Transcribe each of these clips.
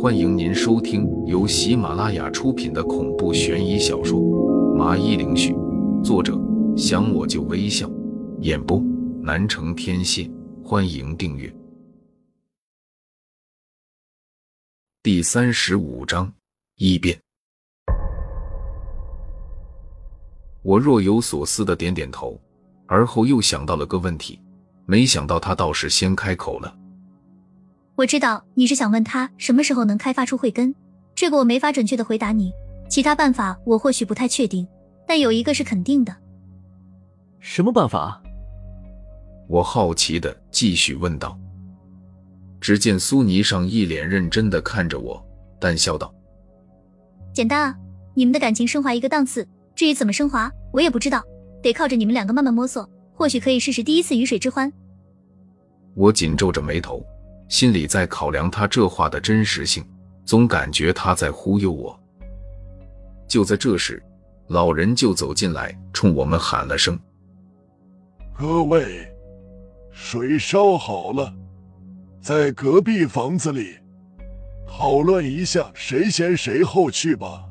欢迎您收听由喜马拉雅出品的恐怖悬疑小说《麻衣灵絮》，作者想我就微笑，演播南城天蝎。欢迎订阅。第三十五章异变。我若有所思的点点头，而后又想到了个问题，没想到他倒是先开口了。我知道你是想问他什么时候能开发出慧根，这个我没法准确的回答你。其他办法我或许不太确定，但有一个是肯定的。什么办法？我好奇的继续问道。只见苏霓上一脸认真的看着我，淡笑道：“简单啊，你们的感情升华一个档次。至于怎么升华，我也不知道，得靠着你们两个慢慢摸索。或许可以试试第一次鱼水之欢。”我紧皱着眉头。心里在考量他这话的真实性，总感觉他在忽悠我。就在这时，老人就走进来，冲我们喊了声：“各位，水烧好了，在隔壁房子里讨论一下谁先谁后去吧。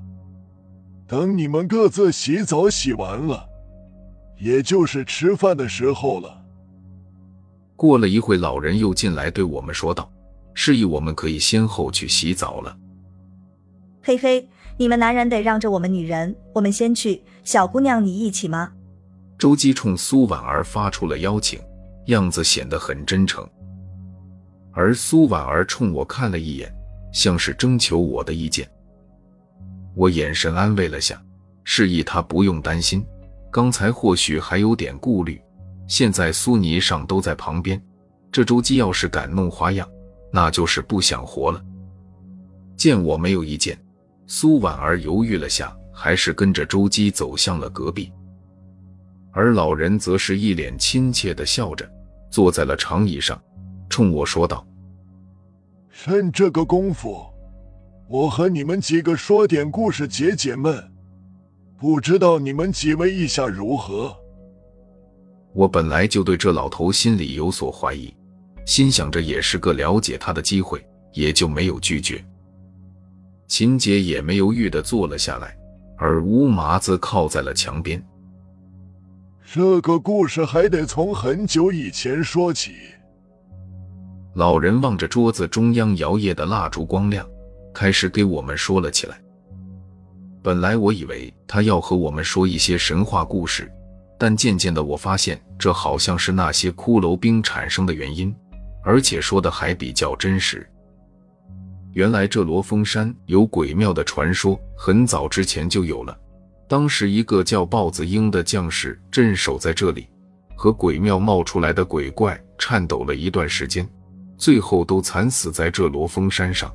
等你们各自洗澡洗完了，也就是吃饭的时候了。”过了一会，老人又进来对我们说道，示意我们可以先后去洗澡了。嘿嘿，你们男人得让着我们女人，我们先去。小姑娘，你一起吗？周姬冲苏婉儿发出了邀请，样子显得很真诚。而苏婉儿冲我看了一眼，像是征求我的意见。我眼神安慰了下，示意她不用担心，刚才或许还有点顾虑。现在苏霓上都在旁边，这周姬要是敢弄花样，那就是不想活了。见我没有意见，苏婉儿犹豫了下，还是跟着周姬走向了隔壁。而老人则是一脸亲切的笑着，坐在了长椅上，冲我说道：“趁这个功夫，我和你们几个说点故事解解闷。不知道你们几位意下如何？”我本来就对这老头心里有所怀疑，心想着也是个了解他的机会，也就没有拒绝。秦姐也没犹豫的坐了下来，而乌麻子靠在了墙边。这个故事还得从很久以前说起。老人望着桌子中央摇曳的蜡烛光亮，开始给我们说了起来。本来我以为他要和我们说一些神话故事。但渐渐的，我发现这好像是那些骷髅兵产生的原因，而且说的还比较真实。原来这罗峰山有鬼庙的传说，很早之前就有了。当时一个叫豹子鹰的将士镇守在这里，和鬼庙冒出来的鬼怪颤抖了一段时间，最后都惨死在这罗峰山上。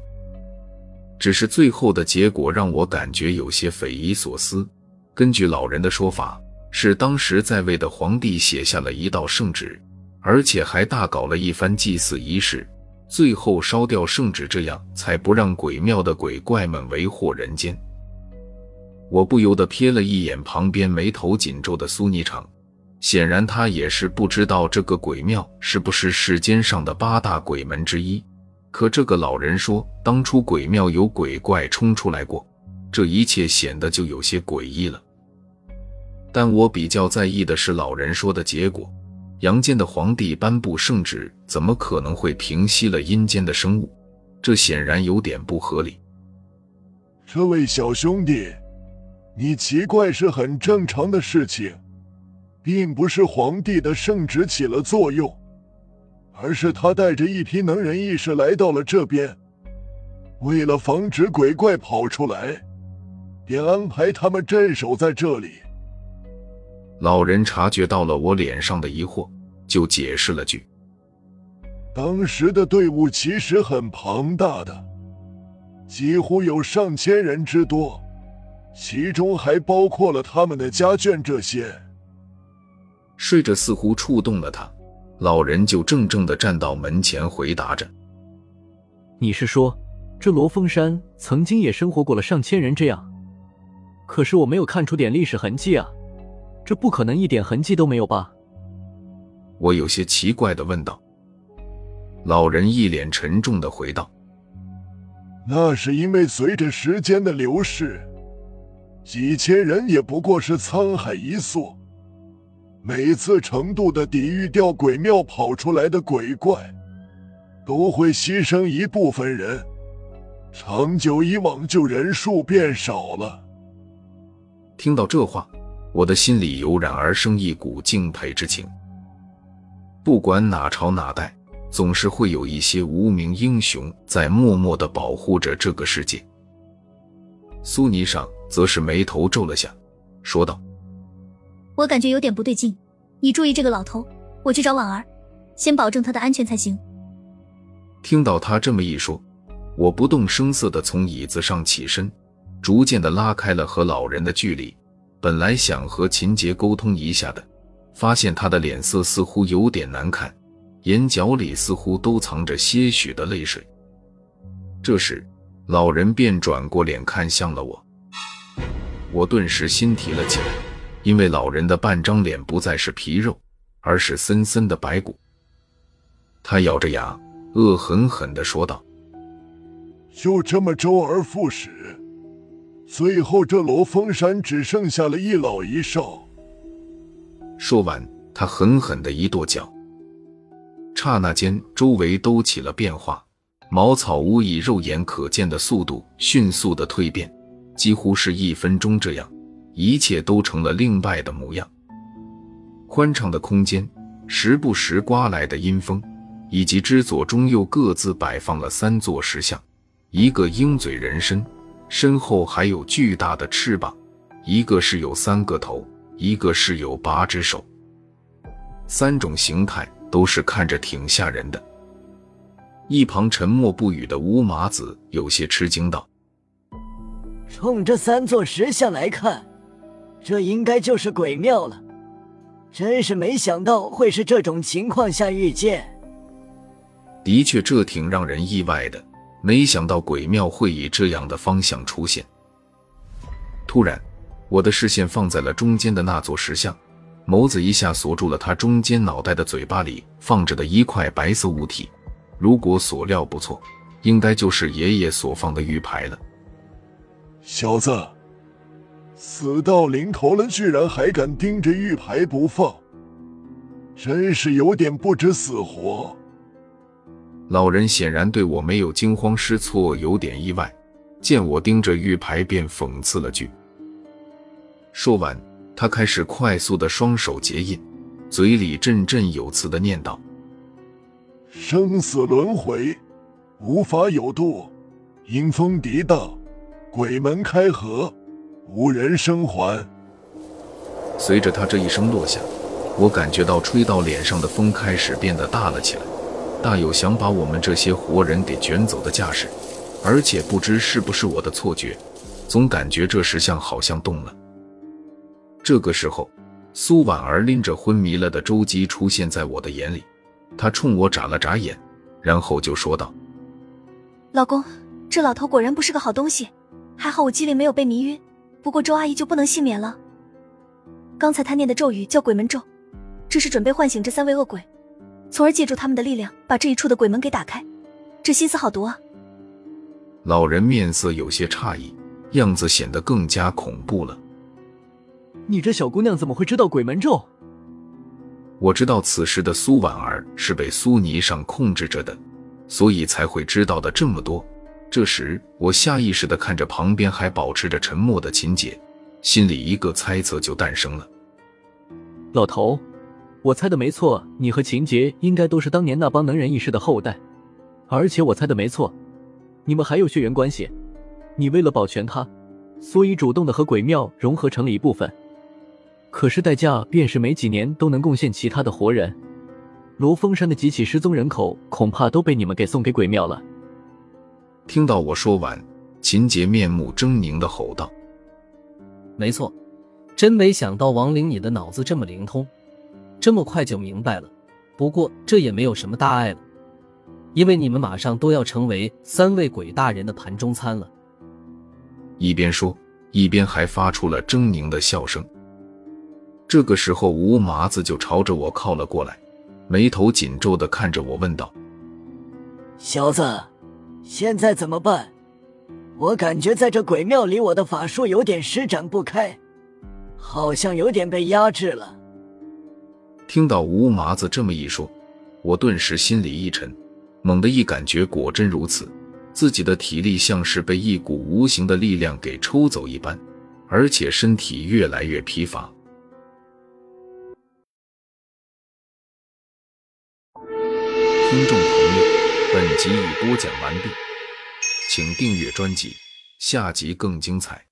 只是最后的结果让我感觉有些匪夷所思。根据老人的说法。是当时在位的皇帝写下了一道圣旨，而且还大搞了一番祭祀仪式，最后烧掉圣旨，这样才不让鬼庙的鬼怪们为祸人间。我不由得瞥了一眼旁边眉头紧皱的苏霓裳，显然他也是不知道这个鬼庙是不是世间上的八大鬼门之一。可这个老人说，当初鬼庙有鬼怪冲出来过，这一切显得就有些诡异了。但我比较在意的是老人说的结果，阳间的皇帝颁布圣旨，怎么可能会平息了阴间的生物？这显然有点不合理。这位小兄弟，你奇怪是很正常的事情，并不是皇帝的圣旨起了作用，而是他带着一批能人异士来到了这边，为了防止鬼怪跑出来，便安排他们镇守在这里。老人察觉到了我脸上的疑惑，就解释了句：“当时的队伍其实很庞大的，几乎有上千人之多，其中还包括了他们的家眷。这些。”睡着似乎触动了他，老人就怔怔地站到门前回答着：“你是说，这罗峰山曾经也生活过了上千人这样？可是我没有看出点历史痕迹啊。”这不可能一点痕迹都没有吧？我有些奇怪的问道。老人一脸沉重的回道：“那是因为随着时间的流逝，几千人也不过是沧海一粟。每次程度的抵御掉鬼庙跑出来的鬼怪，都会牺牲一部分人，长久以往就人数变少了。听到这话，我的心里油然而生一股敬佩之情。不管哪朝哪代。总是会有一些无名英雄在默默的保护着这个世界。苏尼上则是眉头皱了下，说道：“我感觉有点不对劲，你注意这个老头，我去找婉儿，先保证他的安全才行。”听到他这么一说，我不动声色的从椅子上起身，逐渐的拉开了和老人的距离。本来想和秦杰沟通一下的，发现他的脸色似乎有点难看。眼角里似乎都藏着些许的泪水。这时，老人便转过脸看向了我，我顿时心提了起来，因为老人的半张脸不再是皮肉，而是森森的白骨。他咬着牙，恶狠狠地说道：“就这么周而复始，最后这罗峰山只剩下了一老一少。”说完，他狠狠的一跺脚。刹那间，周围都起了变化，茅草屋以肉眼可见的速度迅速的蜕变，几乎是一分钟这样，一切都成了另外的模样。宽敞的空间，时不时刮来的阴风，以及之左中右各自摆放了三座石像，一个鹰嘴人身，身后还有巨大的翅膀；一个是有三个头，一个是有八只手，三种形态。都是看着挺吓人的。一旁沉默不语的乌麻子有些吃惊道：“冲这三座石像来看，这应该就是鬼庙了。真是没想到会是这种情况下遇见。的确，这挺让人意外的。没想到鬼庙会以这样的方向出现。突然，我的视线放在了中间的那座石像。”眸子一下锁住了他中间脑袋的嘴巴里放着的一块白色物体，如果所料不错，应该就是爷爷所放的玉牌了。小子，死到临头了，居然还敢盯着玉牌不放，真是有点不知死活。老人显然对我没有惊慌失措，有点意外，见我盯着玉牌，便讽刺了句。说完。他开始快速的双手结印，嘴里振振有词的念道：“生死轮回，无法有度；阴风涤荡，鬼门开合，无人生还。”随着他这一声落下，我感觉到吹到脸上的风开始变得大了起来，大有想把我们这些活人给卷走的架势。而且不知是不是我的错觉，总感觉这石像好像动了。这个时候，苏婉儿拎着昏迷了的周姬出现在我的眼里，她冲我眨了眨眼，然后就说道：“老公，这老头果然不是个好东西，还好我机灵没有被迷晕，不过周阿姨就不能幸免了。刚才他念的咒语叫鬼门咒，这是准备唤醒这三位恶鬼，从而借助他们的力量把这一处的鬼门给打开，这心思好毒啊！”老人面色有些诧异，样子显得更加恐怖了。你这小姑娘怎么会知道鬼门咒？我知道此时的苏婉儿是被苏霓上控制着的，所以才会知道的这么多。这时，我下意识的看着旁边还保持着沉默的秦姐，心里一个猜测就诞生了。老头，我猜的没错，你和秦杰应该都是当年那帮能人异士的后代，而且我猜的没错，你们还有血缘关系。你为了保全他，所以主动的和鬼庙融合成了一部分。可是代价便是没几年都能贡献其他的活人，罗峰山的几起失踪人口恐怕都被你们给送给鬼庙了。听到我说完，秦杰面目狰狞的吼道：“没错，真没想到王玲你的脑子这么灵通，这么快就明白了。不过这也没有什么大碍了，因为你们马上都要成为三位鬼大人的盘中餐了。”一边说，一边还发出了狰狞的笑声。这个时候，吴麻子就朝着我靠了过来，眉头紧皱的看着我，问道：“小子，现在怎么办？我感觉在这鬼庙里，我的法术有点施展不开，好像有点被压制了。听到吴麻子这么一说，我顿时心里一沉，猛地一感觉，果真如此，自己的体力像是被一股无形的力量给抽走一般，而且身体越来越疲乏。听众朋友，本集已播讲完毕，请订阅专辑，下集更精彩。